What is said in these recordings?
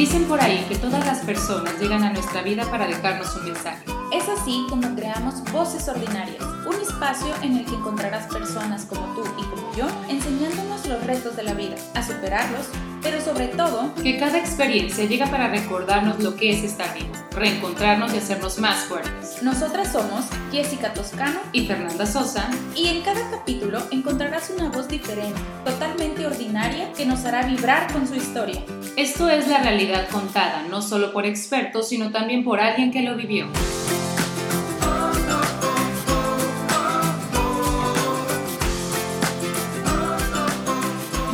Dicen por ahí que todas las personas llegan a nuestra vida para dejarnos un mensaje. Es así como creamos Voces Ordinarias, espacio en el que encontrarás personas como tú y como yo enseñándonos los retos de la vida, a superarlos, pero sobre todo que cada experiencia llega para recordarnos lo que es estar vivo, reencontrarnos y hacernos más fuertes. Nosotras somos Jessica Toscano y Fernanda Sosa y en cada capítulo encontrarás una voz diferente, totalmente ordinaria, que nos hará vibrar con su historia. Esto es la realidad contada, no solo por expertos, sino también por alguien que lo vivió.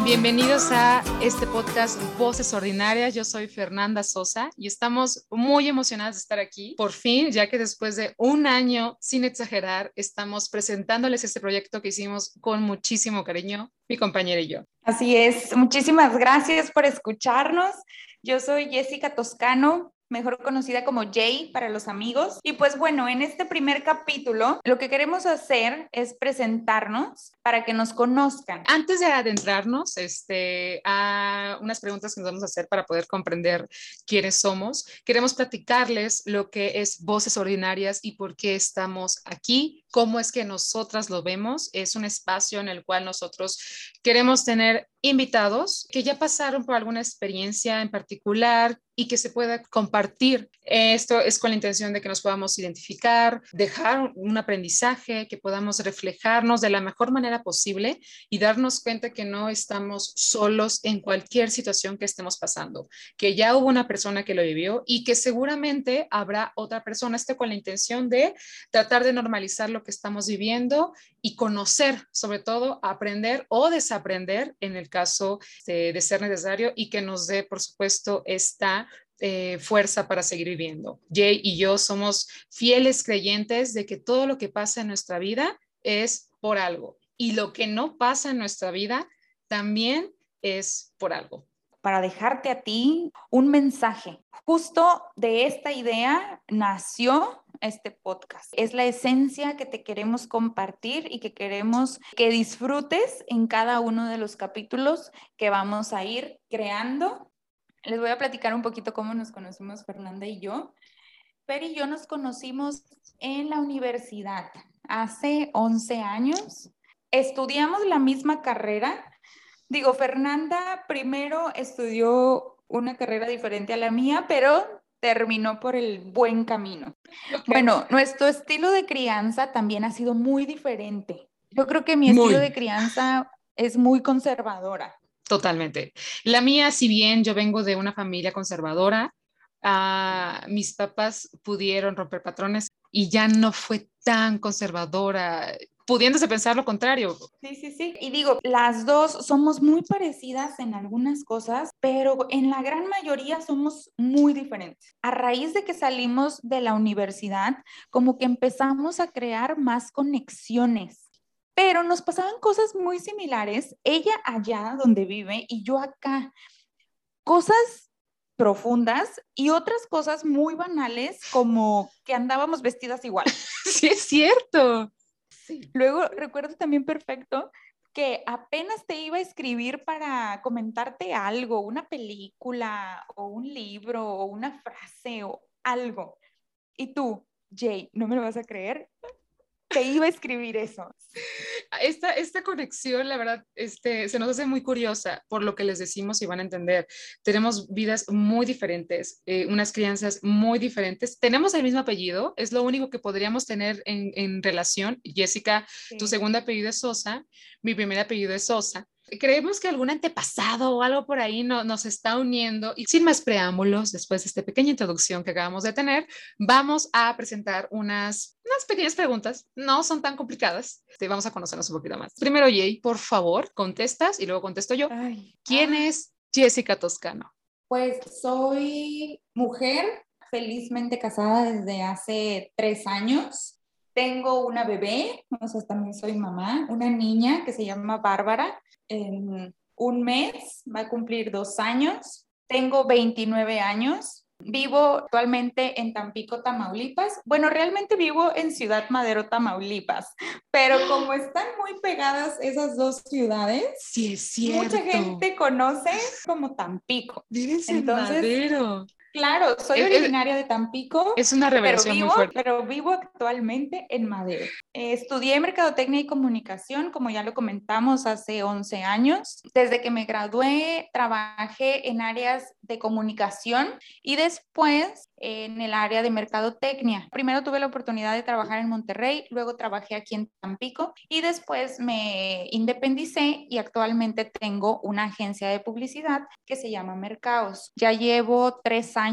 Bienvenidos a este podcast Voces Ordinarias. Yo soy Fernanda Sosa y estamos muy emocionadas de estar aquí. Por fin, ya que después de un año, sin exagerar, estamos presentándoles este proyecto que hicimos con muchísimo cariño, mi compañera y yo. Así es. Muchísimas gracias por escucharnos. Yo soy Jessica Toscano, mejor conocida como Jay para los amigos. Y pues bueno, en este primer capítulo lo que queremos hacer es presentarnos para que nos conozcan. Antes de adentrarnos este, a unas preguntas que nos vamos a hacer para poder comprender quiénes somos, queremos platicarles lo que es Voces Ordinarias y por qué estamos aquí, cómo es que nosotras lo vemos. Es un espacio en el cual nosotros queremos tener invitados que ya pasaron por alguna experiencia en particular y que se pueda compartir. Esto es con la intención de que nos podamos identificar, dejar un aprendizaje, que podamos reflejarnos de la mejor manera posible y darnos cuenta que no estamos solos en cualquier situación que estemos pasando, que ya hubo una persona que lo vivió y que seguramente habrá otra persona. Esto con la intención de tratar de normalizar lo que estamos viviendo y conocer, sobre todo, aprender o desaprender en el caso de, ser necesario y que nos dé, por supuesto, esta eh, fuerza para seguir viviendo. Jay y yo somos fieles creyentes de que todo lo que pasa en nuestra vida es por algo y lo que no pasa en nuestra vida también es por algo. Para dejarte a ti un mensaje. Justo de esta idea nació este podcast. Es la esencia que te queremos compartir y que queremos que disfrutes en cada uno de los capítulos que vamos a ir creando les voy a platicar un poquito cómo nos conocimos Fernanda y yo. Fer y yo nos conocimos en la universidad hace 11 años. Estudiamos la misma carrera. Digo, Fernanda primero estudió una carrera diferente a la mía, pero terminó por el buen camino. Bueno, nuestro estilo de crianza también ha sido muy diferente. Yo creo que mi estilo de crianza es muy conservadora. Totalmente. La mía, si bien yo vengo de una familia conservadora, ah, mis papás pudieron romper patrones y ya no fue tan conservadora, pudiéndose pensar lo contrario. Sí, sí, sí. Y digo, las dos somos muy parecidas en algunas cosas, pero en la gran mayoría somos muy diferentes. A raíz de que salimos de la universidad, como que empezamos a crear más conexiones pero nos pasaban cosas muy similares, ella allá donde vive y yo acá. Cosas profundas y otras cosas muy banales como que andábamos vestidas igual. Sí, es cierto. Luego recuerdo también perfecto que apenas te iba a escribir para comentarte algo, una película o un libro o una frase o algo. Y tú, Jay, ¿no me lo vas a creer? te iba a escribir eso. Esta, esta conexión, la verdad, este, se nos hace muy curiosa por lo que les decimos y van a entender. Tenemos vidas muy diferentes, eh, unas crianzas muy diferentes. Tenemos el mismo apellido, es lo único que podríamos tener en, en relación. Jessica, tu segundo apellido es Sosa, mi primer apellido es Sosa. Creemos que algún antepasado o algo por ahí no, nos está uniendo y sin más preámbulos, después de esta pequeña introducción que acabamos de tener, vamos a presentar unas, unas pequeñas preguntas. No son tan complicadas. Te vamos a conocernos un poquito más. Primero, Jay, por favor, contestas y luego contesto yo. ¿Quién es Jessica Toscano? Pues soy mujer, felizmente casada desde hace tres años. Tengo una bebé, o sea, también soy mamá, una niña que se llama Bárbara en un mes, va a cumplir dos años. Tengo 29 años, Vivo actualmente en Tampico, Tamaulipas. Bueno, realmente vivo en Ciudad Madero, Tamaulipas, pero como están muy pegadas esas dos ciudades, sí es cierto. mucha gente conoce como Tampico. Vives en Madero. Claro, soy originaria de Tampico. Es una revelación pero vivo, muy fuerte. Pero vivo actualmente en Madero. Eh, estudié Mercadotecnia y Comunicación, como ya lo comentamos, hace 11 años. Desde que me gradué, trabajé en áreas de comunicación y después en el área de mercadotecnia. Primero tuve la oportunidad de trabajar en Monterrey, luego trabajé aquí en Tampico y después me independicé y actualmente tengo una agencia de publicidad que se llama Mercaos. Ya llevo tres años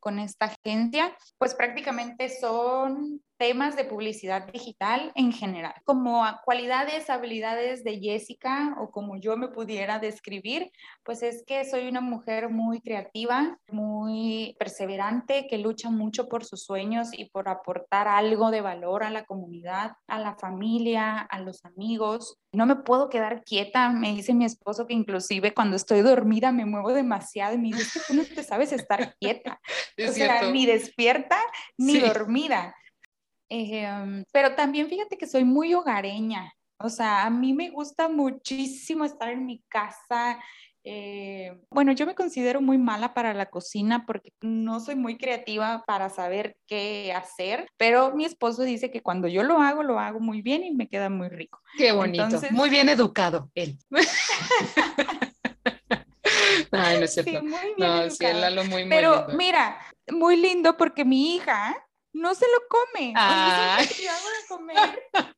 con esta agencia, pues prácticamente son temas de publicidad digital en general, como cualidades, habilidades de Jessica o como yo me pudiera describir, pues es que soy una mujer muy creativa, muy perseverante, que lucha mucho por sus sueños y por aportar algo de valor a la comunidad, a la familia, a los amigos. No me puedo quedar quieta, me dice mi esposo que inclusive cuando estoy dormida me muevo demasiado y me dice, tú no te sabes estar quieta, Es o sea, ni despierta ni Sí. dormida. Eh, pero también fíjate que soy muy hogareña, o sea, a mí me gusta muchísimo estar en mi casa. eh, bueno, yo me considero muy mala para la cocina porque no soy muy creativa para saber qué hacer, pero mi esposo dice que cuando yo lo hago, lo hago muy bien y me queda muy rico. Qué bonito. Entonces- Muy bien educado él. Ay, no es cierto. Sí, muy bien no, sí, educado. Lalo muy, muy Pero lindo. mira, muy lindo porque mi hija no se lo come. O sea, de comer,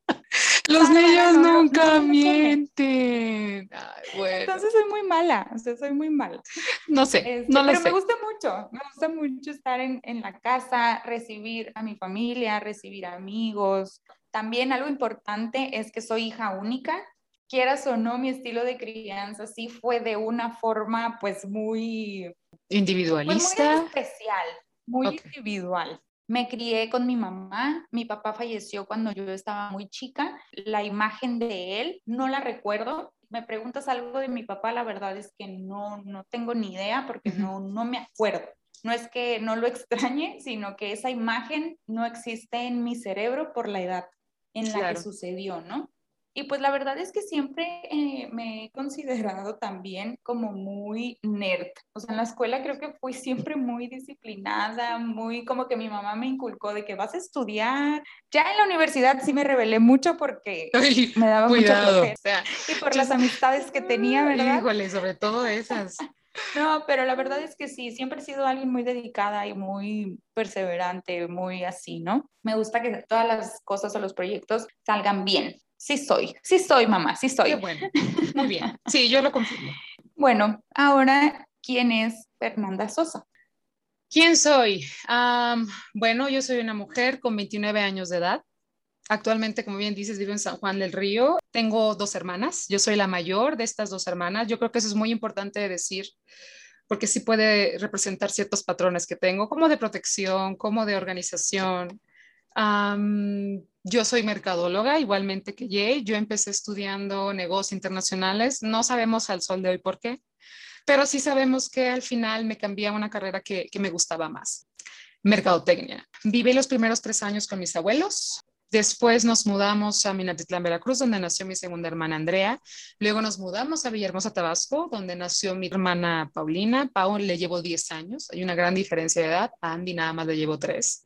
Los niños no, no, nunca no, mienten. Ay, bueno, entonces soy muy mala, o sea, soy muy mala. no sé, Este, no lo pero sé. me gusta mucho, me gusta mucho estar en, en la casa, recibir a mi familia, recibir amigos. También algo importante es que soy hija única. Quieras o no, mi estilo de crianza sí fue de una forma pues muy, pues, muy Individualista. especial, muy individual. Me crié con mi mamá, mi papá falleció cuando yo estaba muy chica, la imagen de él no la recuerdo. Me preguntas algo de mi papá, la verdad es que no, no tengo ni idea porque no, no me acuerdo. No es que no lo extrañe, sino que esa imagen no existe en mi cerebro por la edad en la Claro. que sucedió, ¿no? Y pues la verdad es que siempre eh, me he considerado también como muy nerd. O sea, en la escuela creo que fui siempre muy disciplinada, muy como que mi mamá me inculcó de que vas a estudiar. Ya en la universidad sí me rebelé mucho porque me daba cuidado. mucho O sea, Y por las amistades que tenía, ¿verdad? Híjole, sobre todo esas. No, pero la verdad es que sí, siempre he sido alguien muy dedicada y muy perseverante, muy así, ¿no? Me gusta que todas las cosas o los proyectos salgan bien. Sí soy, sí soy mamá, sí Qué soy. bueno. Muy bien. Sí, yo lo confirmo. Bueno, ahora, ¿quién es Fernanda Sosa? ¿Quién soy? Bueno, yo soy una mujer con 29 años de edad. Actualmente, como bien dices, vivo en San Juan del Río. Tengo dos hermanas. Yo soy la mayor de estas dos hermanas. Yo creo que eso es muy importante de decir, porque sí puede representar ciertos patrones que tengo, como de protección, como de organización. Yo soy mercadóloga, igualmente que Jay. Yo empecé estudiando negocios internacionales. No sabemos al sol de hoy por qué, pero sí sabemos que al final me cambié a una carrera que me gustaba más, mercadotecnia. Viví los primeros tres años con mis abuelos. Después nos mudamos a Minatitlán, Veracruz, donde nació mi segunda hermana Andrea. Luego nos mudamos a Villahermosa, Tabasco, donde nació mi hermana Paulina. Pau le llevo 10 años, hay una gran diferencia de edad. A Andy nada más le llevo 3.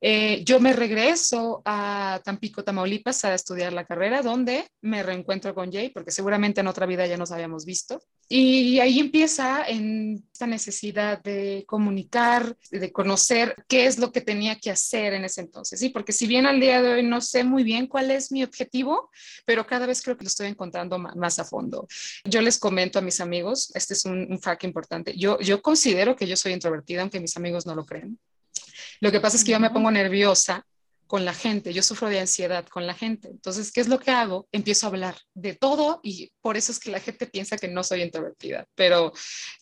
Eh, yo me regreso a Tampico, Tamaulipas, a estudiar la carrera, donde me reencuentro con Jay, porque seguramente en otra vida ya nos habíamos visto. Y ahí empieza en esta necesidad de comunicar, de conocer qué es lo que tenía que hacer en ese entonces, ¿sí? Porque si bien al día de hoy no sé muy bien cuál es mi objetivo, pero cada vez creo que lo estoy encontrando más a fondo. Yo les comento a mis amigos, este es un, un fact importante, yo, yo considero que yo soy introvertida, aunque mis amigos no lo creen. Lo que pasa es que yo me pongo nerviosa con la gente, yo sufro de ansiedad con la gente. Entonces, ¿qué es lo que hago? Empiezo a hablar de todo y por eso es que la gente piensa que no soy introvertida, pero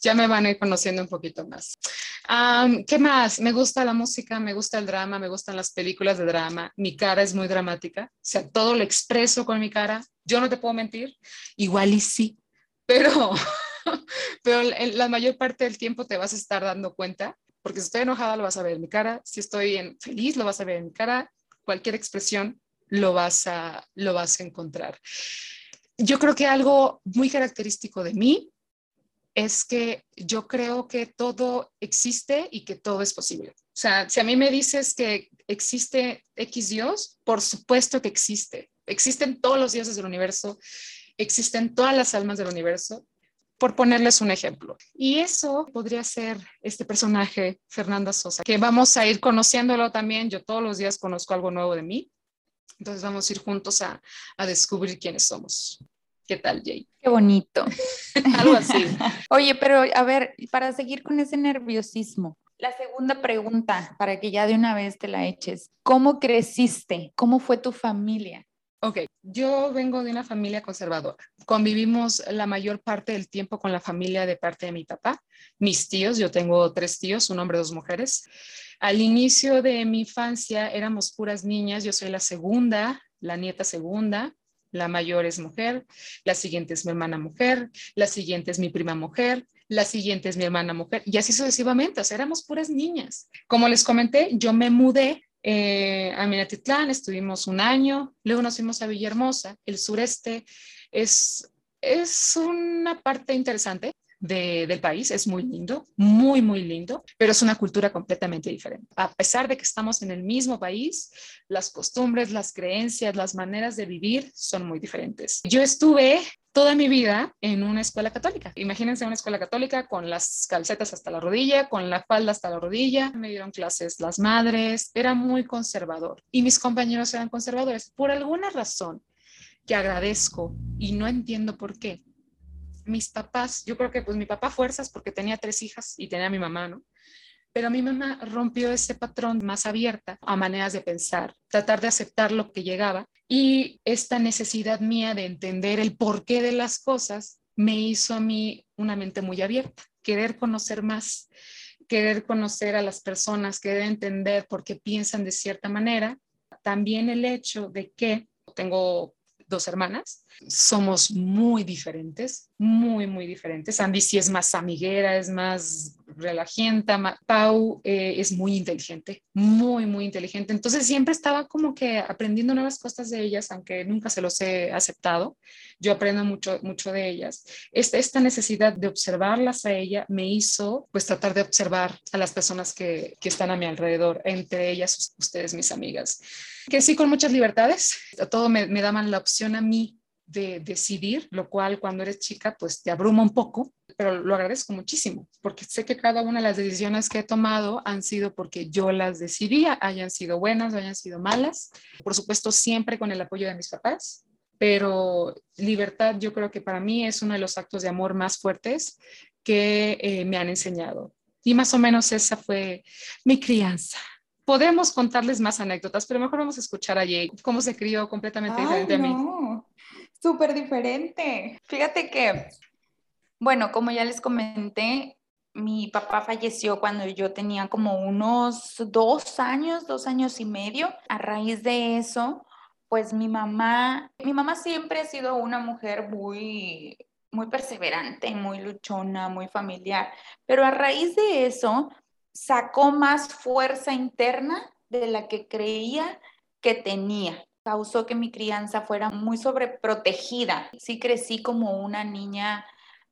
ya me van a ir conociendo un poquito más. ¿Qué más? Me gusta la música, me gusta el drama, me gustan las películas de drama. Mi cara es muy dramática, o sea, todo lo expreso con mi cara. Yo no te puedo mentir, igual y sí, pero, pero la mayor parte del tiempo te vas a estar dando cuenta, porque si estoy enojada lo vas a ver en mi cara, si estoy en, feliz lo vas a ver en mi cara, cualquier expresión lo vas a, lo vas a encontrar. Yo creo que algo muy característico de mí es que yo creo que todo existe y que todo es posible. O sea, si a mí me dices que existe X Dios, por supuesto que existe. Existen todos los dioses del universo, existen todas las almas del universo, por ponerles un ejemplo. Y eso podría ser este personaje, Fernanda Sosa, que vamos a ir conociéndolo también. Yo todos los días conozco algo nuevo de mí. Entonces vamos a ir juntos a, a descubrir quiénes somos. ¿Qué tal, Jay? Qué bonito. algo así. Oye, pero a ver, para seguir con ese nerviosismo, la segunda pregunta, para que ya de una vez te la eches. ¿Cómo creciste? ¿Cómo fue tu familia? Ok, yo vengo de una familia conservadora. Convivimos la mayor parte del tiempo con la familia de parte de mi papá, mis tíos, yo tengo tres tíos, un hombre dos mujeres. Al inicio de mi infancia éramos puras niñas, yo soy la segunda, la nieta segunda, la mayor es mujer, la siguiente es mi hermana mujer, la siguiente es mi prima mujer, la siguiente es mi hermana mujer, y así sucesivamente, o sea, éramos puras niñas. Como les comenté, yo me mudé eh, a Minatitlán, estuvimos un año, luego nos fuimos a Villahermosa. El sureste es, es una parte interesante del país, es muy lindo, muy, muy lindo, pero es una cultura completamente diferente. A pesar de que estamos en el mismo país, las costumbres, las creencias, las maneras de vivir son muy diferentes. Yo estuve toda mi vida en una escuela católica. Imagínense una escuela católica con las calcetas hasta la rodilla, con la falda hasta la rodilla. Me dieron clases las madres. Era muy conservador y mis compañeros eran conservadores. Por alguna razón que agradezco y no entiendo por qué. Mis papás, yo creo que pues mi papá fuerzas porque tenía tres hijas y tenía a mi mamá, ¿no? Pero mi mamá rompió ese patrón más abierta a maneras de pensar, tratar de aceptar lo que llegaba y esta necesidad mía de entender el porqué de las cosas me hizo a mí una mente muy abierta, querer conocer más, querer conocer a las personas, querer entender por qué piensan de cierta manera. También el hecho de que tengo dos hermanas, somos muy diferentes, muy, muy diferentes. Andy sí es más amiguera, es más relajienta. Pau eh, es muy inteligente, muy, muy inteligente. Entonces siempre estaba como que aprendiendo nuevas cosas de ellas, aunque nunca se los he aceptado. Yo aprendo mucho, mucho de ellas. Esta, esta necesidad de observarlas a ella me hizo pues tratar de observar a las personas que, que están a mi alrededor, entre ellas ustedes, mis amigas. Que sí, con muchas libertades. Todo me, me daban la opción a mí de decidir, lo cual cuando eres chica pues te abruma un poco, pero lo agradezco muchísimo porque sé que cada una de las decisiones que he tomado han sido porque yo las decidía, hayan sido buenas o hayan sido malas. Por supuesto, siempre con el apoyo de mis papás, pero libertad yo creo que para mí es uno de los actos de amor más fuertes que eh, me han enseñado. Y más o menos esa fue mi crianza podemos contarles más anécdotas, pero mejor vamos a escuchar a Jay, cómo se crió completamente diferente a mí súper diferente. Fíjate que, bueno, como ya les comenté, mi papá falleció cuando yo tenía como unos dos años, dos años y medio. A raíz de eso, pues mi mamá, mi mamá siempre ha sido una mujer muy, muy perseverante, muy luchona, muy familiar, pero a raíz de eso sacó más fuerza interna de la que creía que tenía causó que mi crianza fuera muy sobreprotegida. Sí crecí como una niña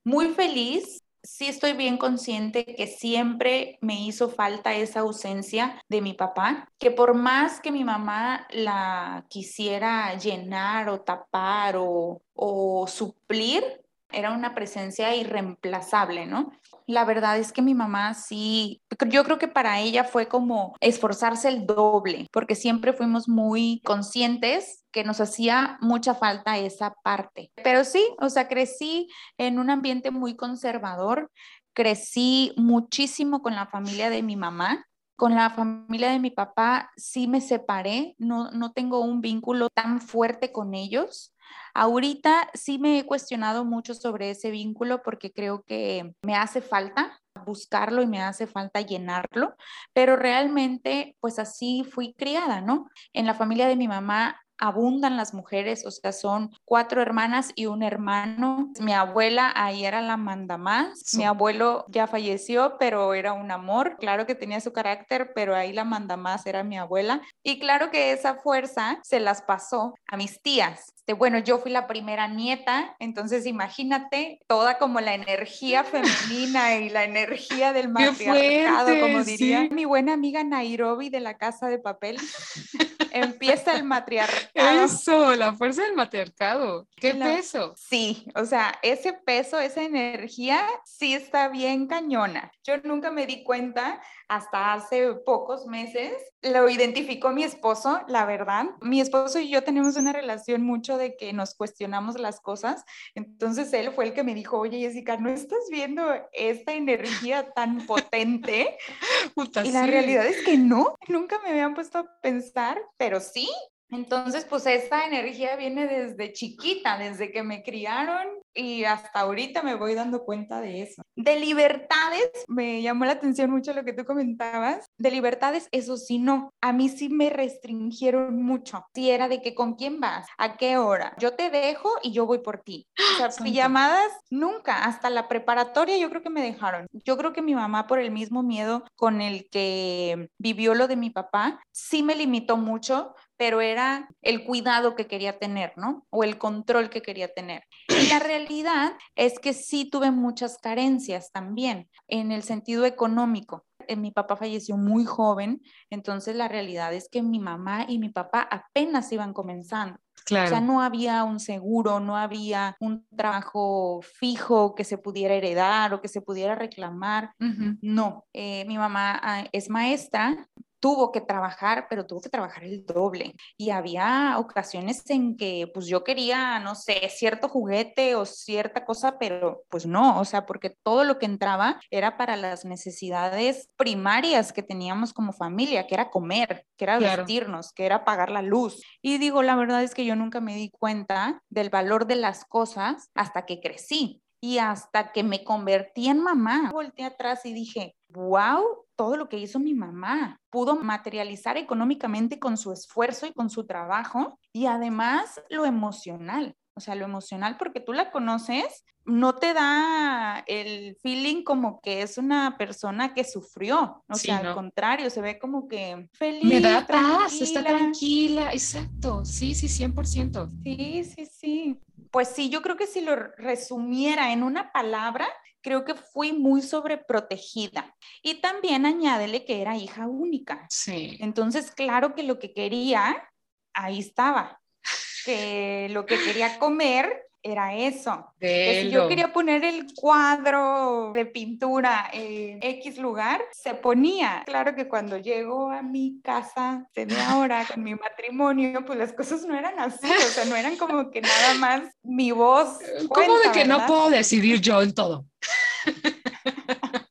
muy feliz. Sí estoy bien consciente que siempre me hizo falta esa ausencia de mi papá, que por más que mi mamá la quisiera llenar o tapar o, o suplir, era una presencia irreemplazable, ¿no? La verdad es que mi mamá sí, yo creo que para ella fue como esforzarse el doble, porque siempre fuimos muy conscientes que nos hacía mucha falta esa parte. Pero sí, o sea, crecí en un ambiente muy conservador, crecí muchísimo con la familia de mi mamá, con la familia de mi papá sí me separé, no, no tengo un vínculo tan fuerte con ellos. Ahorita sí me he cuestionado mucho sobre ese vínculo porque creo que me hace falta buscarlo y me hace falta llenarlo, pero realmente pues así fui criada, ¿no? En la familia de mi mamá abundan las mujeres, o sea, son cuatro hermanas y un hermano. Mi abuela ahí era la manda más. Mi abuelo ya falleció, pero era un amor. Claro que tenía su carácter, pero ahí la manda más era mi abuela. Y claro que esa fuerza se las pasó a mis tías. Este, bueno, yo fui la primera nieta, entonces imagínate toda como la energía femenina y la energía del matriarcado, como diría mi buena amiga Nairobi de la Casa de Papel. Empieza el matriarcado. Eso, la fuerza del matriarcado. ¿Qué peso? Sí, o sea, ese peso, esa energía sí está bien cañona. Yo nunca me di cuenta hasta hace pocos meses. Lo identificó mi esposo, la verdad. Mi esposo y yo tenemos una relación mucho de que nos cuestionamos las cosas. Entonces él fue el que me dijo, oye Jessica, ¿no estás viendo esta energía tan potente? y la realidad es que no, nunca me habían puesto a pensar, pero sí, entonces, pues esta energía viene desde chiquita, desde que me criaron y hasta ahorita me voy dando cuenta de eso. De libertades, me llamó la atención mucho lo que tú comentabas. De libertades, eso sí, no. A mí sí me restringieron mucho. Si era de que con quién vas, a qué hora, yo te dejo y yo voy por ti. O sea, llamadas nunca, hasta la preparatoria yo creo que me dejaron. Yo creo que mi mamá por el mismo miedo con el que vivió lo de mi papá, sí me limitó mucho pero era el cuidado que quería tener, ¿no? O el control que quería tener. Y la realidad es que sí tuve muchas carencias también en el sentido económico. Eh, mi papá falleció muy joven, entonces la realidad es que mi mamá y mi papá apenas iban comenzando. Claro. O sea, no había un seguro, no había un trabajo fijo que se pudiera heredar o que se pudiera reclamar. No, eh, mi mamá ah, es maestra, tuvo que trabajar, pero tuvo que trabajar el doble. Y había ocasiones en que pues yo quería, no sé, cierto juguete o cierta cosa, pero pues no, o sea, porque todo lo que entraba era para las necesidades primarias que teníamos como familia, que era comer, que era vestirnos, que era pagar la luz. Y digo, la verdad es que yo nunca me di cuenta del valor de las cosas hasta que crecí y hasta que me convertí en mamá. Volté atrás y dije, wow, todo lo que hizo mi mamá. Pudo materializar económicamente con su esfuerzo y con su trabajo y además lo emocional. O sea, lo emocional porque tú la conoces, no te da el feeling como que es una persona que sufrió. O sea, al contrario, se ve como que feliz. Me da paz, está tranquila. Exacto, sí, sí, 100%. Sí, sí, sí. Pues sí, yo creo que si lo resumiera en una palabra, creo que fui muy sobreprotegida. Y también añádele que era hija única. Sí. Entonces, claro que lo que quería, ahí estaba. Que lo que quería comer era eso. si yo quería poner el cuadro de pintura en X lugar, se ponía. Claro que cuando llego a mi casa de ahora con mi matrimonio, pues las cosas no eran así, o sea, no eran como que nada más mi voz. ¿Cómo de que no puedo decidir yo en todo?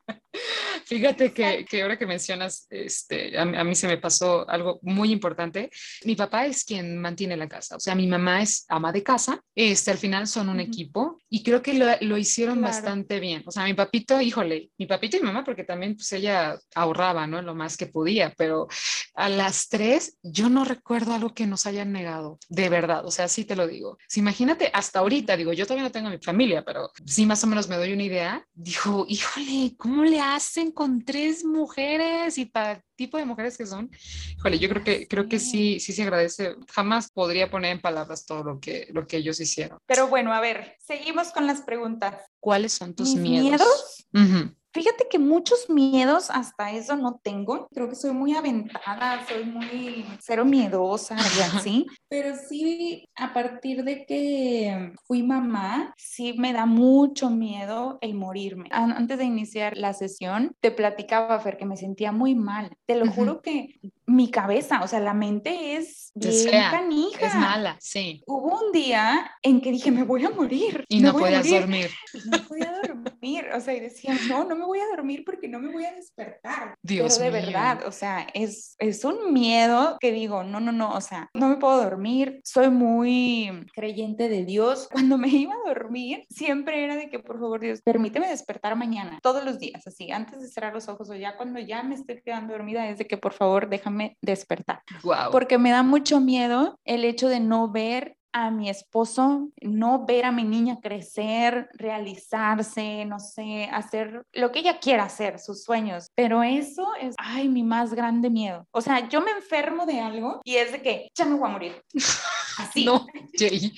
Fíjate que, que, ahora que mencionas, este, a, mí se me pasó algo muy importante. Mi papá es quien mantiene la casa, o sea, mi mamá es ama de casa, este, al final son un equipo y creo que lo, lo hicieron bastante bien. O sea, mi papito, híjole, mi papito y mi mamá, porque también pues ella ahorraba, ¿no? Lo más que podía, pero a las tres yo no recuerdo algo que nos hayan negado, de verdad, o sea, sí te lo digo. Si imagínate, hasta ahorita, digo, yo todavía no tengo mi familia, pero sí más o menos me doy una idea. Dijo, híjole, ¿cómo le hacen con con tres mujeres y para el tipo de mujeres que son, híjole, yo creo que, creo que sí, sí se agradece. Jamás podría poner en palabras todo lo que, lo que ellos hicieron. Pero bueno, a ver, seguimos con las preguntas. ¿Cuáles son tus miedos? miedos? Fíjate que muchos miedos hasta eso no tengo. Creo que soy muy aventada, soy muy cero miedosa y así. Pero sí, a partir de que fui mamá, sí me da mucho miedo el morirme. Antes de iniciar la sesión, te platicaba, Fer, que me sentía muy mal. Te lo juro que mi cabeza, o sea, la mente es bien canija. Es mala, sí. Hubo un día en que dije, me voy a morir. Y no podías dormir. no podía dormir, o sea, y decía, no, no me voy a dormir porque no me voy a despertar. Dios Pero de verdad, o sea, es, es un miedo que digo, no, no, no, o sea, no me puedo dormir, soy muy creyente de Dios. Cuando me iba a dormir, siempre era de que, por favor, Dios, permíteme despertar mañana, todos los días, así, antes de cerrar los ojos o ya cuando ya me estoy quedando dormida, es de que, por favor, déjame despertar. Wow. Porque me da mucho miedo el hecho de no ver a mi esposo, no ver a mi niña crecer, realizarse, no sé, hacer lo que ella quiera hacer, sus sueños. Pero eso es, ay, mi más grande miedo. O sea, yo me enfermo de algo y es de que ya me voy a morir. Así. no, Jay.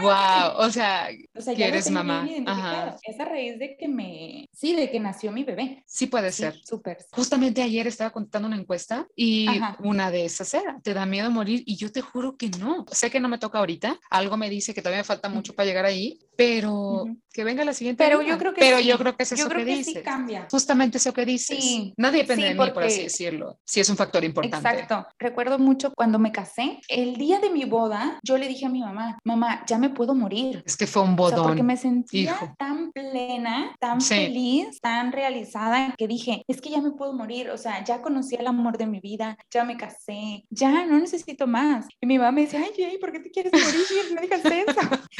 wow, o sea, o sea ya eres mamá. Ajá. Es a raíz de que me, sí, de que nació mi bebé. Sí puede ser. Súper. Justamente ayer estaba contando una encuesta y una de esas era, ¿te da miedo morir? Y yo te juro que no. Sé que no me toca ahorita algo me dice que todavía falta mucho para llegar ahí, pero que venga la siguiente. Pero yo creo que Pero sí. yo creo que es eso yo creo que, que dices. Sí cambia. Justamente eso que dices. Sí. Nadie depende de mí, por así decirlo. Sí es un factor importante. Exacto. Recuerdo mucho cuando me casé, el día de mi boda, yo le dije a mi mamá, mamá, ya me puedo morir. Es que fue un bodón. porque me sentía tan plena, tan feliz, tan realizada, que dije, es que ya me puedo morir. O sea, ya conocí el amor de mi vida, ya me casé, ya no necesito más. Y mi mamá me decía, ay, Jay, ¿por qué te quieres morir? No digas eso.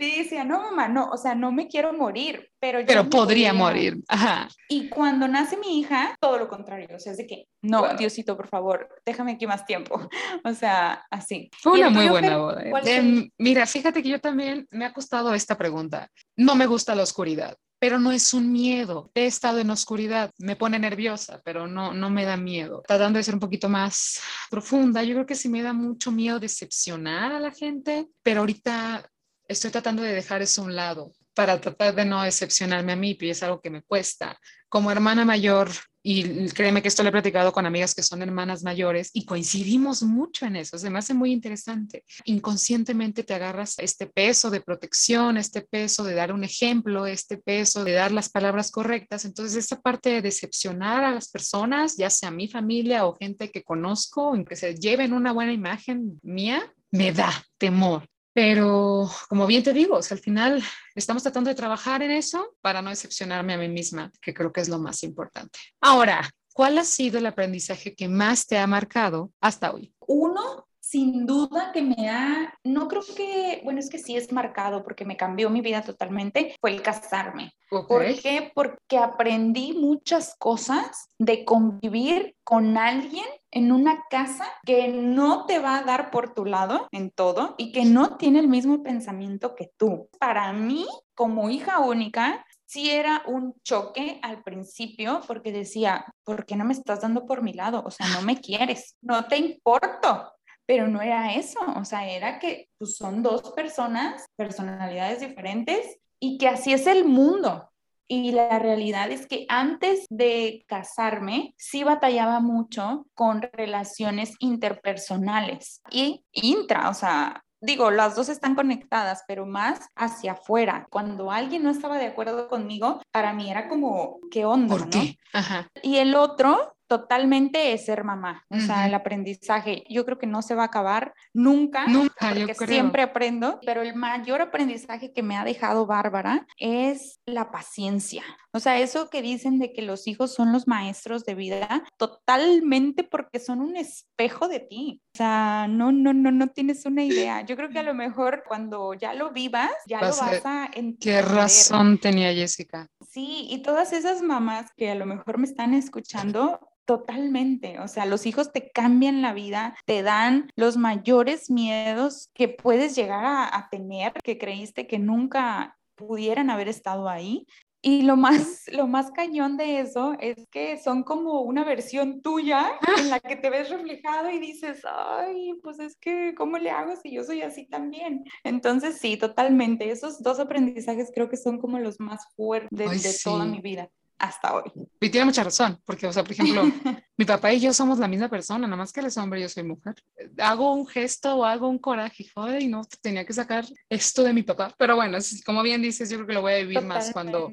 Y decía, no, mamá, no, o sea, no me quiero morir, pero yo Pero podría morir. Ajá. Y cuando nace mi hija, todo lo contrario, o sea, es de que, no, Diosito, por favor, déjame aquí más tiempo. O sea, así. Fue una muy buena boda. ¿eh? Em, mira, fíjate que yo también me ha costado esta pregunta. No me gusta la oscuridad pero no es un miedo. He estado en oscuridad, me pone nerviosa, pero no, no me da miedo. Tratando de ser un poquito más profunda, yo creo que sí me da mucho miedo decepcionar a la gente, pero ahorita estoy tratando de dejar eso a un lado para tratar de no decepcionarme a mí, y es algo que me cuesta. Como hermana mayor, y créeme que esto lo he platicado con amigas que son hermanas mayores y coincidimos mucho en eso, se me hace muy interesante. Inconscientemente te agarras este peso de protección, este peso de dar un ejemplo, este peso de dar las palabras correctas. Entonces, esta parte de decepcionar a las personas, ya sea mi familia o gente que conozco, en que se lleven una buena imagen mía, me da temor. Pero como bien te digo, al final estamos tratando de trabajar en eso para no decepcionarme a mí misma, que creo que es lo más importante. Ahora, ¿cuál ha sido el aprendizaje que más te ha marcado hasta hoy? Uno, sin duda que me ha, no creo que, bueno, es que sí es marcado porque me cambió mi vida totalmente, fue el casarme. ¿Por qué? Porque aprendí muchas cosas de convivir con alguien en una casa que no te va a dar por tu lado en todo y que no tiene el mismo pensamiento que tú. Para mí, como hija única, sí era un choque al principio porque decía, ¿por qué no me estás dando por mi lado? O sea, no me quieres, no te importo pero no era eso, o sea, era que pues, son dos personas, personalidades diferentes y que así es el mundo. Y la realidad es que antes de casarme, sí batallaba mucho con relaciones interpersonales y intra, o sea, digo, las dos están conectadas, pero más hacia afuera. Cuando alguien no estaba de acuerdo conmigo, para mí era como, ¿qué onda? ¿Por qué? Ajá. Y el otro totalmente es ser mamá. O sea, el aprendizaje, yo creo que no se va a acabar nunca. Nunca, porque siempre aprendo, pero el mayor aprendizaje que me ha dejado Bárbara es la paciencia. O sea, eso que dicen de que los hijos son los maestros de vida, totalmente porque son un espejo de ti. O sea, no, no, no, no tienes una idea. Yo creo que a lo mejor cuando ya lo vivas, ya lo vas a entender. Qué razón tenía Jessica. Sí, y todas esas mamás que a lo mejor me están escuchando, Totalmente, o sea, los hijos te cambian la vida, te dan los mayores miedos que puedes llegar a, tener, que creíste que nunca pudieran haber estado ahí. Y lo más, lo más cañón de eso es que son como una versión tuya en la que te ves reflejado y dices, ay, pues es que, ¿cómo le hago si yo soy así también? Entonces, sí, totalmente. Esos dos aprendizajes creo que son como los más fuertes de toda mi vida hasta hoy. Y tiene mucha razón, porque, o sea, por ejemplo, mi papá y yo somos la misma persona, nada más que él es hombre y yo soy mujer. Hago un gesto o hago un coraje, joder, y no, tenía que sacar esto de mi papá. Pero bueno, como bien dices, yo creo que lo voy a vivir más cuando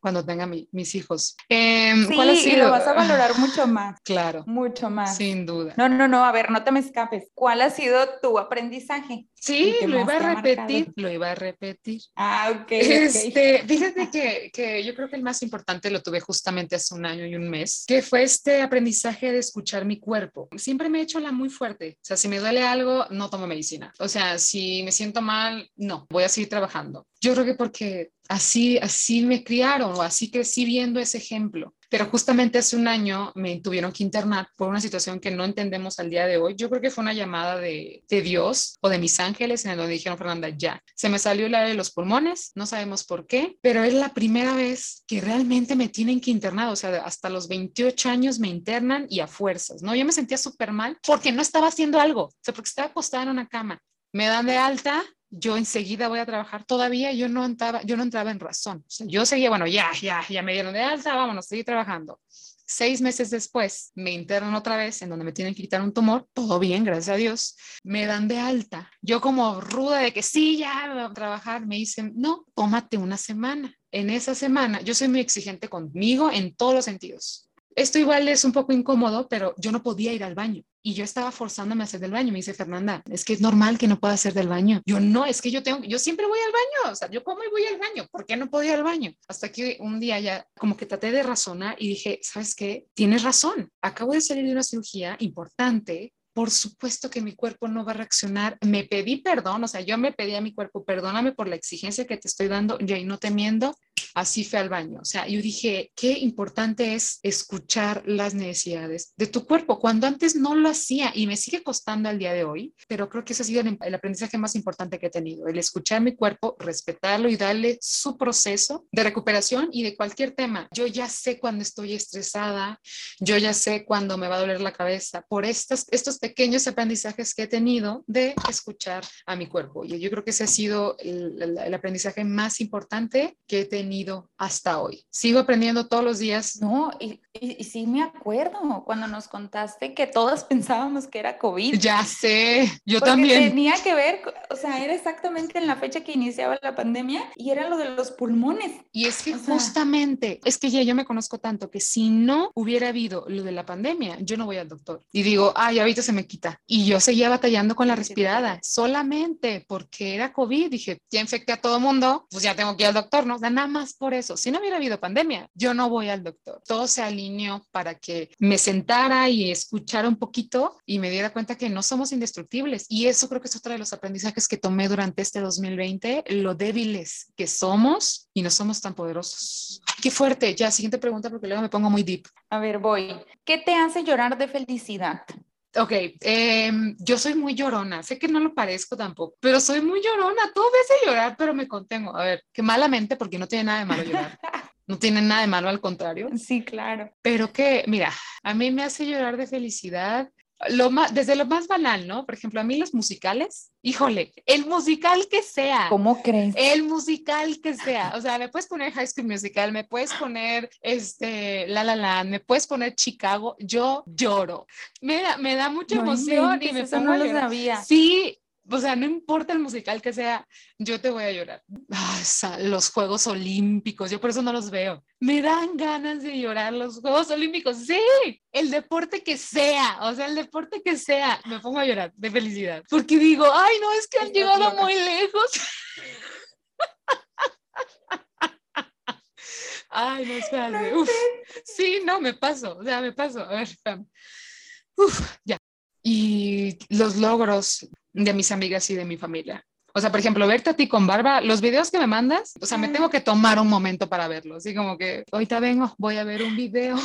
cuando tenga mis hijos. Eh, sí, ¿cuál ha sido? y lo vas a valorar mucho más. Claro. Mucho más. Sin duda. No, no, no, a ver, no te me escapes. ¿Cuál ha sido tu aprendizaje? Sí, lo iba a repetir, lo iba a repetir. Ah, ok. Este, Fíjate que, que yo creo que el más importante lo tuve justamente hace un año y un mes, que fue este aprendizaje de escuchar mi cuerpo. Siempre me he hecho la muy fuerte. O sea, si me duele algo, no tomo medicina. O sea, si me siento mal, no, voy a seguir trabajando. Yo creo que porque así, así me criaron o así crecí viendo ese ejemplo. Pero justamente hace un año me tuvieron que internar por una situación que no entendemos al día de hoy. Yo creo que fue una llamada de, de Dios o de mis ángeles en donde dijeron, Fernanda, ya, se me salió el aire de los pulmones, no sabemos por qué, pero es la primera vez que realmente me tienen que internar. O sea, hasta los 28 años me internan y a fuerzas, ¿no? Yo me sentía súper mal porque no estaba haciendo algo, o sea, porque estaba acostada en una cama. Me dan de alta, yo enseguida voy a trabajar. Todavía yo no entraba, yo no entraba en razón. yo seguía, bueno, ya, ya, ya me dieron de alta, vámonos, seguir trabajando. Seis meses después me internan otra vez en donde me tienen que quitar un tumor, todo bien, gracias a Dios. Me dan de alta. Yo como ruda de que sí, ya voy a trabajar, me dicen, no, tómate una semana. En esa semana, yo soy muy exigente conmigo en todos los sentidos. Esto igual es un poco incómodo, pero yo no podía ir al baño y yo estaba forzándome a hacer del baño. Me dice Fernanda, es que es normal que no pueda hacer del baño. Yo no, es que yo tengo, yo siempre voy al baño. O sea, yo como y voy al baño. ¿Por qué no podía ir al baño? Hasta que un día ya como que traté de razonar y dije, ¿sabes qué? Tienes razón. Acabo de salir de una cirugía importante por supuesto que mi cuerpo no va a reaccionar. Me pedí perdón, o sea, yo me pedí a mi cuerpo, perdóname por la exigencia que te estoy dando, y ahí no temiendo, así fue al baño. O sea, yo dije, qué importante es escuchar las necesidades de tu cuerpo, cuando antes no lo hacía y me sigue costando al día de hoy, pero creo que ese ha sido el, aprendizaje más importante que he tenido, el escuchar mi cuerpo, respetarlo y darle su proceso de recuperación y de cualquier tema. Yo ya sé cuando estoy estresada, yo ya sé cuando me va a doler la cabeza por estas, estos pequeños aprendizajes que he tenido de escuchar a mi cuerpo. Y yo creo que ese ha sido el, el aprendizaje más importante que he tenido hasta hoy. Sigo aprendiendo todos los días. No, y, y, sí me acuerdo cuando nos contaste que todos pensábamos que era COVID. Ya sé, yo también. Tenía que ver, o sea, era exactamente en la fecha que iniciaba la pandemia y era lo de los pulmones. Y es que justamente, es que ya yo me conozco tanto que si no hubiera habido lo de la pandemia, yo no voy al doctor. Y digo, ay, ahorita se me quita. Y yo seguía batallando con la respirada, solamente porque era COVID. Dije, ya infecté a todo mundo, pues ya tengo que ir al doctor, ¿no? O sea, nada más por eso. Si no hubiera habido pandemia, yo no voy al doctor. Todo se alineó para que me sentara y escuchara un poquito y me diera cuenta que no somos indestructibles. Y eso creo que es otro de los aprendizajes que tomé durante este 2020, lo débiles que somos y no somos tan poderosos. Qué fuerte. Ya, siguiente pregunta porque luego me pongo muy deep. A ver, voy. ¿Qué te hace llorar de felicidad? Ok, em, yo soy muy llorona, sé que no lo parezco tampoco, pero soy muy llorona, tú ves a llorar, pero me contengo. A ver, que malamente, porque no tiene nada de malo llorar. No tiene nada de malo, al contrario. Sí, claro. Pero que, mira, a mí me hace llorar de felicidad lo más, desde lo más banal, ¿no? Por ejemplo, a mí los musicales, híjole, el musical que sea. ¿Cómo crees? El musical que sea. O sea, me puedes poner High School Musical, me puedes poner este, La La Land, me puedes poner Chicago, yo lloro. Me da, me da mucha emoción y me pongo no lo sabía. Sí, o sea, no importa el musical que sea, yo te voy a llorar. los Juegos Olímpicos, yo por eso no los veo. Me dan ganas de llorar los Juegos Olímpicos. Sí, el deporte que sea, o sea, el deporte que sea, me pongo a llorar de felicidad. Porque digo, ay, no, es que han llegado muy lejos. Ay, no, espérate. Uf. Sí, no, me paso, o sea, me paso. A ver, Uf, ya. Y los logros, de mis amigas y de mi familia. O sea, por ejemplo, verte a ti con barba, los videos que me mandas, o sea, me tengo que tomar un momento para verlos. Así como que, ahorita vengo, voy a ver un video.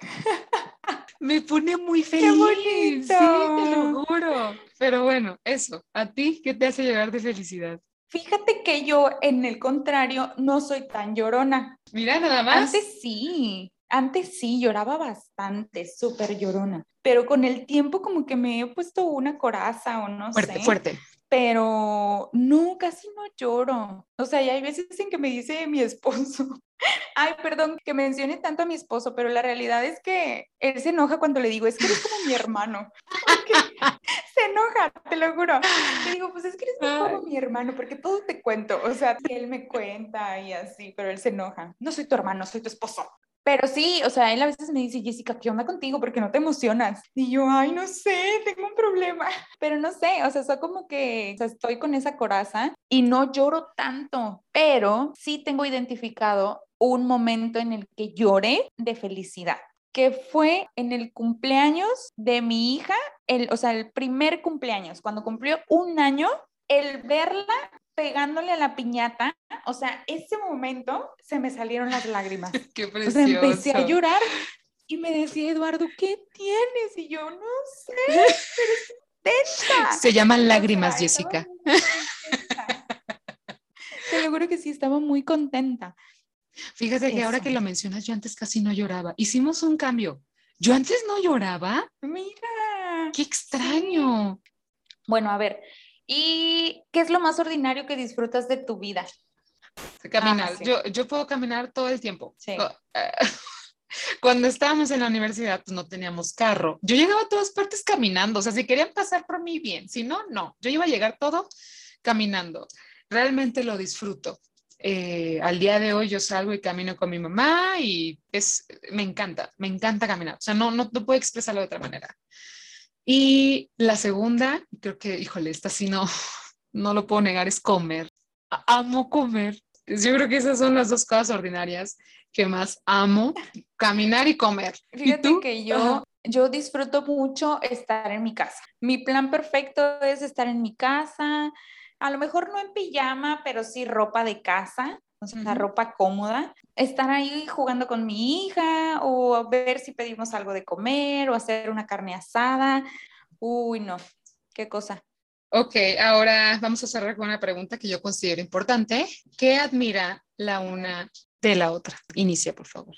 me pone muy feliz. ¡Qué bonito! Sí, te lo juro. Pero bueno, eso, ¿a ti qué te hace llegar de felicidad? Fíjate que yo, en el contrario, no soy tan llorona. Mira, nada más. Antes sí, antes sí, lloraba bastante, súper llorona, pero con el tiempo como que me he puesto una coraza o no fuerte, sé. Fuerte, Pero no, casi no lloro. O sea, y hay veces en que me dice mi esposo, ay, perdón que mencione tanto a mi esposo, pero la realidad es que él se enoja cuando le digo, es que eres como mi hermano. se enoja, te lo juro. Le digo, pues es que eres como mi hermano, porque todo te cuento. O sea, él me cuenta y así, pero él se enoja. No soy tu hermano, soy tu esposo. Pero sí, o sea, él a veces me dice, Jessica, ¿qué onda contigo? Porque no te emocionas. Y yo, ay, no sé, tengo un problema. Pero no sé, o sea, soy como que o sea, estoy con esa coraza y no lloro tanto, pero sí tengo identificado un momento en el que lloré de felicidad que fue en el cumpleaños de mi hija, el, o sea, el primer cumpleaños, cuando cumplió un año, el verla pegándole a la piñata, o sea, ese momento se me salieron las lágrimas. Qué O sea, empecé a llorar y me decía Eduardo, ¿qué tienes? Y yo, no sé, pero es intensa. Se llaman lágrimas, O sea, Jessica. Te lo juro que sí, estaba muy contenta. Fíjate que ahora que lo mencionas, yo antes casi no lloraba. Hicimos un cambio. Yo antes no lloraba. Mira. Qué extraño. Bueno, a ver, ¿y qué es lo más ordinario que disfrutas de tu vida? Caminar. sí. yo, yo puedo caminar todo el tiempo. Sí. Eh, Cuando estábamos en la universidad, pues no teníamos carro. Yo llegaba a todas partes caminando. O sea, si querían pasar por mí, bien. Si no, no. Yo iba a llegar todo caminando. Realmente lo disfruto. Eh, al día de hoy yo salgo y camino con mi mamá y es, me encanta, me encanta caminar. O sea, no, no, no puedo expresarlo de otra manera. Y la segunda, creo que, híjole, esta sí no, no lo puedo negar, es comer. Amo comer. Yo creo que esas son las dos cosas ordinarias que más amo, caminar y comer. ¿Y Fíjate tú? que yo, yo disfruto mucho estar en mi casa. Mi plan perfecto es estar en mi casa, a lo mejor no en pijama, pero sí ropa de casa, o sea, Ujú. ropa cómoda. Estar ahí jugando con mi hija o ver si pedimos algo de comer o hacer una carne asada. Uy, no, qué cosa. Ok, ahora vamos a cerrar con una pregunta que yo considero importante. ¿Qué admira la una de la otra? Inicia, por favor.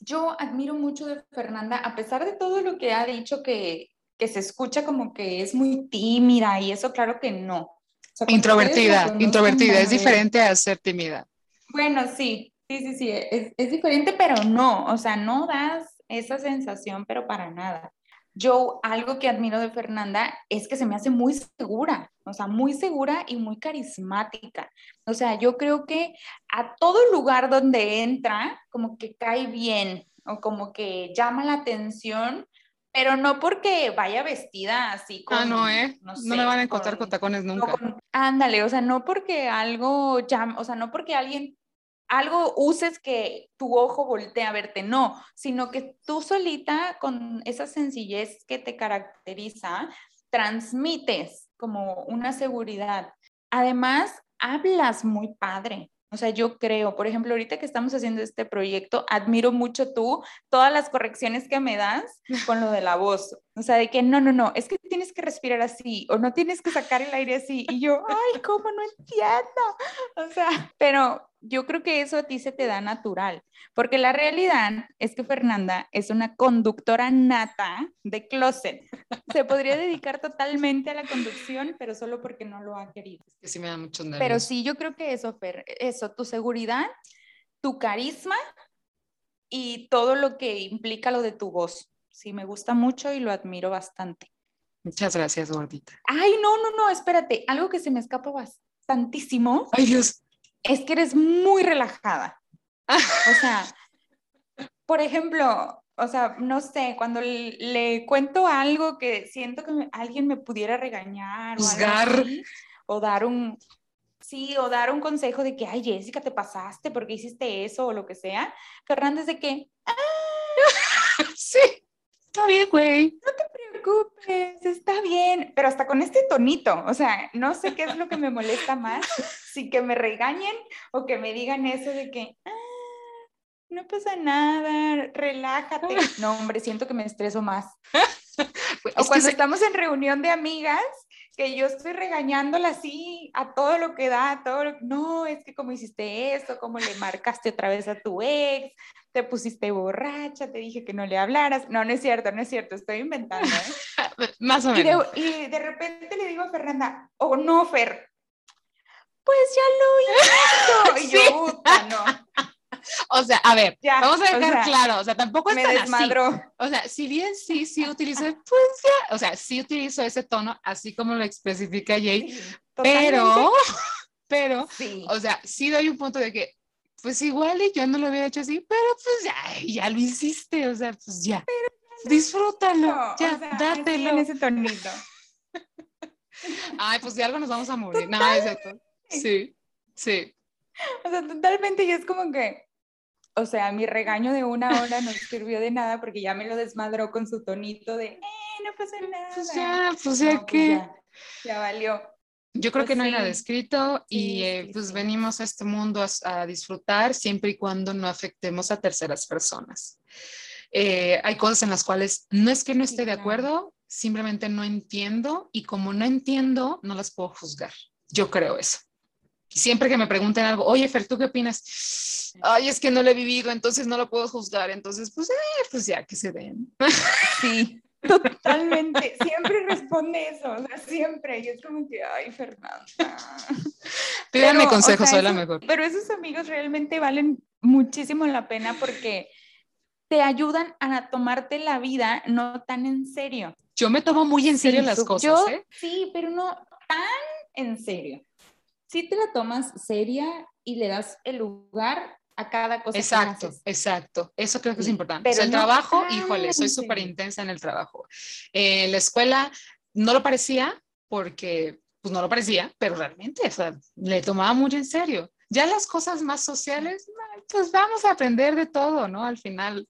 Yo admiro mucho de Fernanda, a pesar de todo lo que ha dicho que, que se escucha como que es muy tímida y eso, claro que no. O sea, cuando ustedes la Introvertida, introvertida, es ver- diferente a ser tímida. Bueno, sí, sí, sí, sí, es, es diferente, pero no, o sea, no das esa sensación, pero para nada. Yo algo que admiro de Fernanda es que se me hace muy segura, o sea, muy segura y muy carismática. O sea, yo creo que a todo lugar donde entra, como que cae bien o como que llama la atención, pero no porque vaya vestida así con... Ah, no, ¿eh? No, sé, me van a encontrar con- con tacones no nunca. con- ándale, o sea, no porque algo llama, o sea, no porque alguien, algo uses que tu ojo voltee a verte, no, sino que tú solita con esa sencillez que te caracteriza, transmites como una seguridad. Además, hablas muy padre. O sea, yo creo, por ejemplo, ahorita que estamos haciendo este proyecto, admiro mucho tú todas las correcciones que me das con lo de la voz. O sea, de que no, no, no, es que tienes que respirar así o no tienes que sacar el aire así. Y yo, ay, ¿cómo no entiendo? O sea, pero yo creo que eso a ti se te da natural, porque la realidad es que Fernanda es una conductora nata de closet. Se podría dedicar totalmente a la conducción, pero solo porque no lo ha querido. Es que sí me da muchos nervios. Pero sí, yo creo que eso, Fer, eso, tu seguridad, tu carisma y todo lo que implica lo de tu voz. Sí, me gusta mucho y lo admiro bastante. Muchas gracias, gordita. Ay, no, no, no, espérate, algo que se me escapa bastantísimo Ay, Dios. es que eres muy relajada. O sea, por ejemplo, o sea, no sé, cuando le, le cuento algo que siento que me- alguien me pudiera regañar o, algo Juzgar. así, o dar un, sí, o dar un consejo de que, ay, Jessica, te pasaste porque hiciste eso o lo que sea, Fernández de que, Sí, está bien, güey. no te preocupes, está bien, pero hasta con este tonito, o sea, no sé qué es lo que me molesta más, si que me regañen o que me digan eso de que, "Ah, no pasa nada, relájate. No, hombre, siento que me estreso más. O cuando se- estamos en reunión de amigas, que yo estoy regañándola así a todo lo que da, a todo lo no, es que como hiciste eso, como le marcaste otra vez a tu ex, te pusiste borracha, te dije que no le hablaras. No, no es cierto, no es cierto, estoy inventando. ¿eh? Más o Y de, menos. y de repente le digo a Fernanda, oh no, Fer, pues ya lo hizo. Y yo, "Puta, no. O sea, a ver, vamos a dejar claro, o sea, tampoco es me tan desmadró. así. O sea, si bien sí, sí utilizo, pues ya, o sea, sí utilizo ese tono, así como lo especifica Jay, pero, pero, o sea, sí doy un punto de que, pues igual y yo no lo había hecho así, pero pues ya, ya lo hiciste, o sea, pues ya. Disfrútalo, ya, dátelo. En ese tonito. Ay, pues de algo nos vamos a morir. No, es cierto. Sí, sí. O sea, totalmente, y es como que, o sea, mi regaño de una hora no sirvió de nada porque ya me lo desmadró con su tonito de, eh, no pasa pues nada. Pues ya, pues ya pues que. ya, valió. Yo creo que no hay nada escrito y eh, pues venimos a este mundo a, disfrutar siempre y cuando no afectemos a terceras personas. Eh, hay cosas en las cuales no es que no esté de acuerdo, simplemente no entiendo y como no entiendo, no las puedo juzgar. Yo creo eso. Siempre que me pregunten algo, oye, Fer, ¿tú qué opinas? Ay, es que no lo he vivido, entonces no lo puedo juzgar. Entonces, pues, eh, pues ya que se den. Sí, totalmente. Siempre responde eso, o sea, siempre. Y es como que, ay, Fernanda. Pídanme consejos, soy la mejor. Pero esos amigos realmente valen muchísimo la pena porque te ayudan a tomarte la vida no tan en serio. Yo me tomo muy en serio las cosas. ¿eh? Sí, pero no tan en serio si te la tomas seria y le das el lugar a cada cosa. Exacto, exacto. Eso creo que es importante. Pero el trabajo, híjole, soy súper intensa en el trabajo. Eh, la escuela no lo parecía porque, pues no lo parecía, pero realmente, o sea, le tomaba muy en serio. Ya las cosas más sociales, pues vamos a aprender de todo, ¿no? Al final.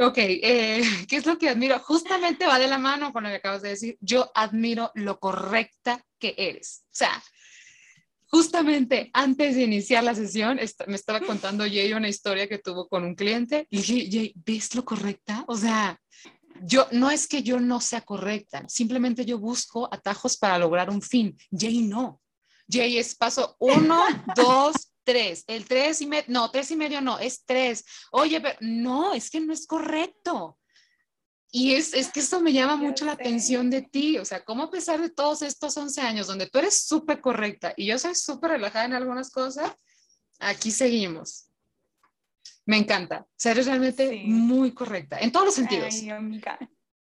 ok, eh, ¿qué es lo que admiro? Justamente va de la mano con lo que acabas de decir. Yo admiro lo correcta que eres. O sea, justamente antes de iniciar la sesión, me estaba contando Jay una historia que tuvo con un cliente y dije, Jay, ¿ves lo correcta? O sea, yo no es que yo no sea correcta, simplemente yo busco atajos para lograr un fin. Jay no. Jay es paso uno, dos, tres. El tres y medio, no, tres y medio no, es tres. Oye, pero no, es que no es correcto. Y es, es, que esto me llama mucho la atención de ti, o sea, cómo a pesar de todos estos 11 años donde tú eres súper correcta y yo soy súper relajada en algunas cosas, aquí seguimos. Me encanta, o sea, eres realmente muy correcta en todos los sentidos.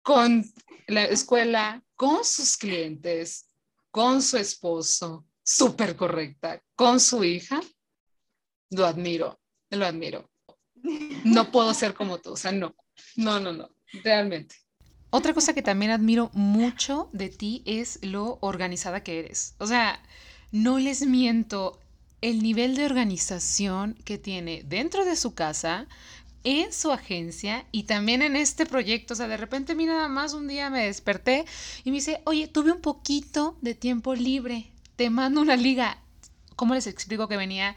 Con la escuela, con sus clientes, con su esposo, súper correcta, con su hija, lo admiro, lo admiro. No puedo ser como tú, o sea, no, no, no, no realmente. Otra cosa que también admiro mucho de ti es lo organizada que eres. O sea, no les miento, el nivel de organización que tiene dentro de su casa, en su agencia y también en este proyecto. O sea, de repente, mira, nada más un día me desperté y me dice, oye, tuve un poquito de tiempo libre, te mando una liga. ¿Cómo les explico que venía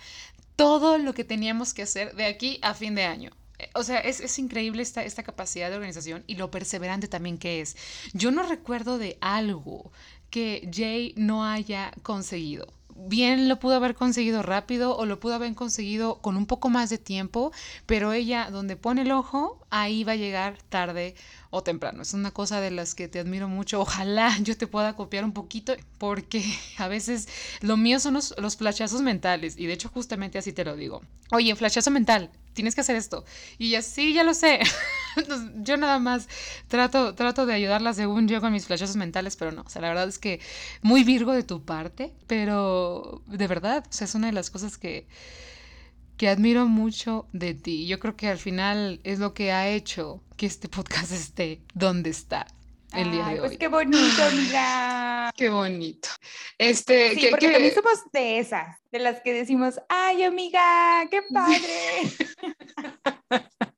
todo lo que teníamos que hacer de aquí a fin de año? O sea, es, increíble esta, esta capacidad de organización y lo perseverante también que es. Yo no recuerdo de algo que Jay no haya conseguido bien lo pudo haber conseguido rápido o lo pudo haber conseguido con un poco más de tiempo, pero ella donde pone el ojo, ahí va a llegar tarde o temprano. Es una cosa de las que te admiro mucho. Ojalá yo te pueda copiar un poquito porque a veces lo mío son los, los flashazos mentales y de hecho justamente así te lo digo. Oye, flashazo mental, tienes que hacer esto. Y ya sí, ya lo sé. yo nada más trato, trato de ayudarla según yo con mis flashazos mentales, pero no. O sea, la verdad es que muy virgo de tu parte, pero de verdad, o sea, es una de las cosas que que admiro mucho de ti. Yo creo que al final es lo que ha hecho que este podcast esté donde está el día de pues hoy. qué bonito, amiga. Qué bonito. Este, sí, porque también somos de esas, de las que decimos, ay, amiga, qué padre.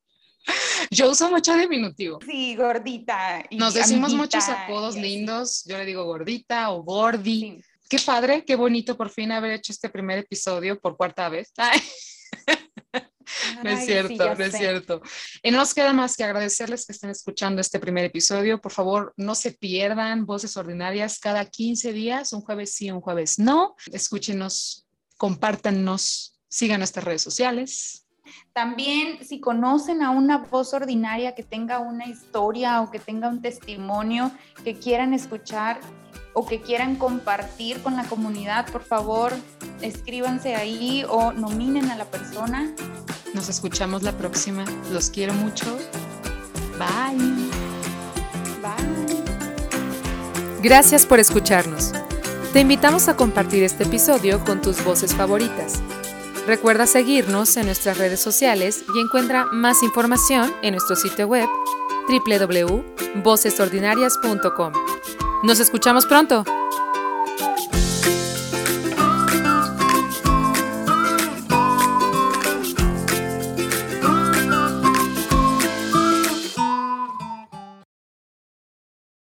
Yo uso mucho diminutivo. Sí, gordita. Nos decimos muchos apodos lindos. Yo le digo gordita o gordi. Qué padre, qué bonito por fin haber hecho este primer episodio por cuarta vez. Ay. No es cierto, no es cierto. Y no nos queda más que agradecerles que estén escuchando este primer episodio. Por favor, no se pierdan Voces Ordinarias cada 15 días, un jueves sí, un jueves no. Escúchenos, compártanos, sigan nuestras redes sociales. También si conocen a una voz ordinaria que tenga una historia o que tenga un testimonio que quieran escuchar o que quieran compartir con la comunidad, por favor, escríbanse ahí o nominen a la persona. Nos escuchamos la próxima. Los quiero mucho. Bye. Bye. Gracias por escucharnos. Te invitamos a compartir este episodio con tus voces favoritas. Recuerda seguirnos en nuestras redes sociales y encuentra más información en nuestro sitio web www.vocesordinarias.com. Nos escuchamos pronto.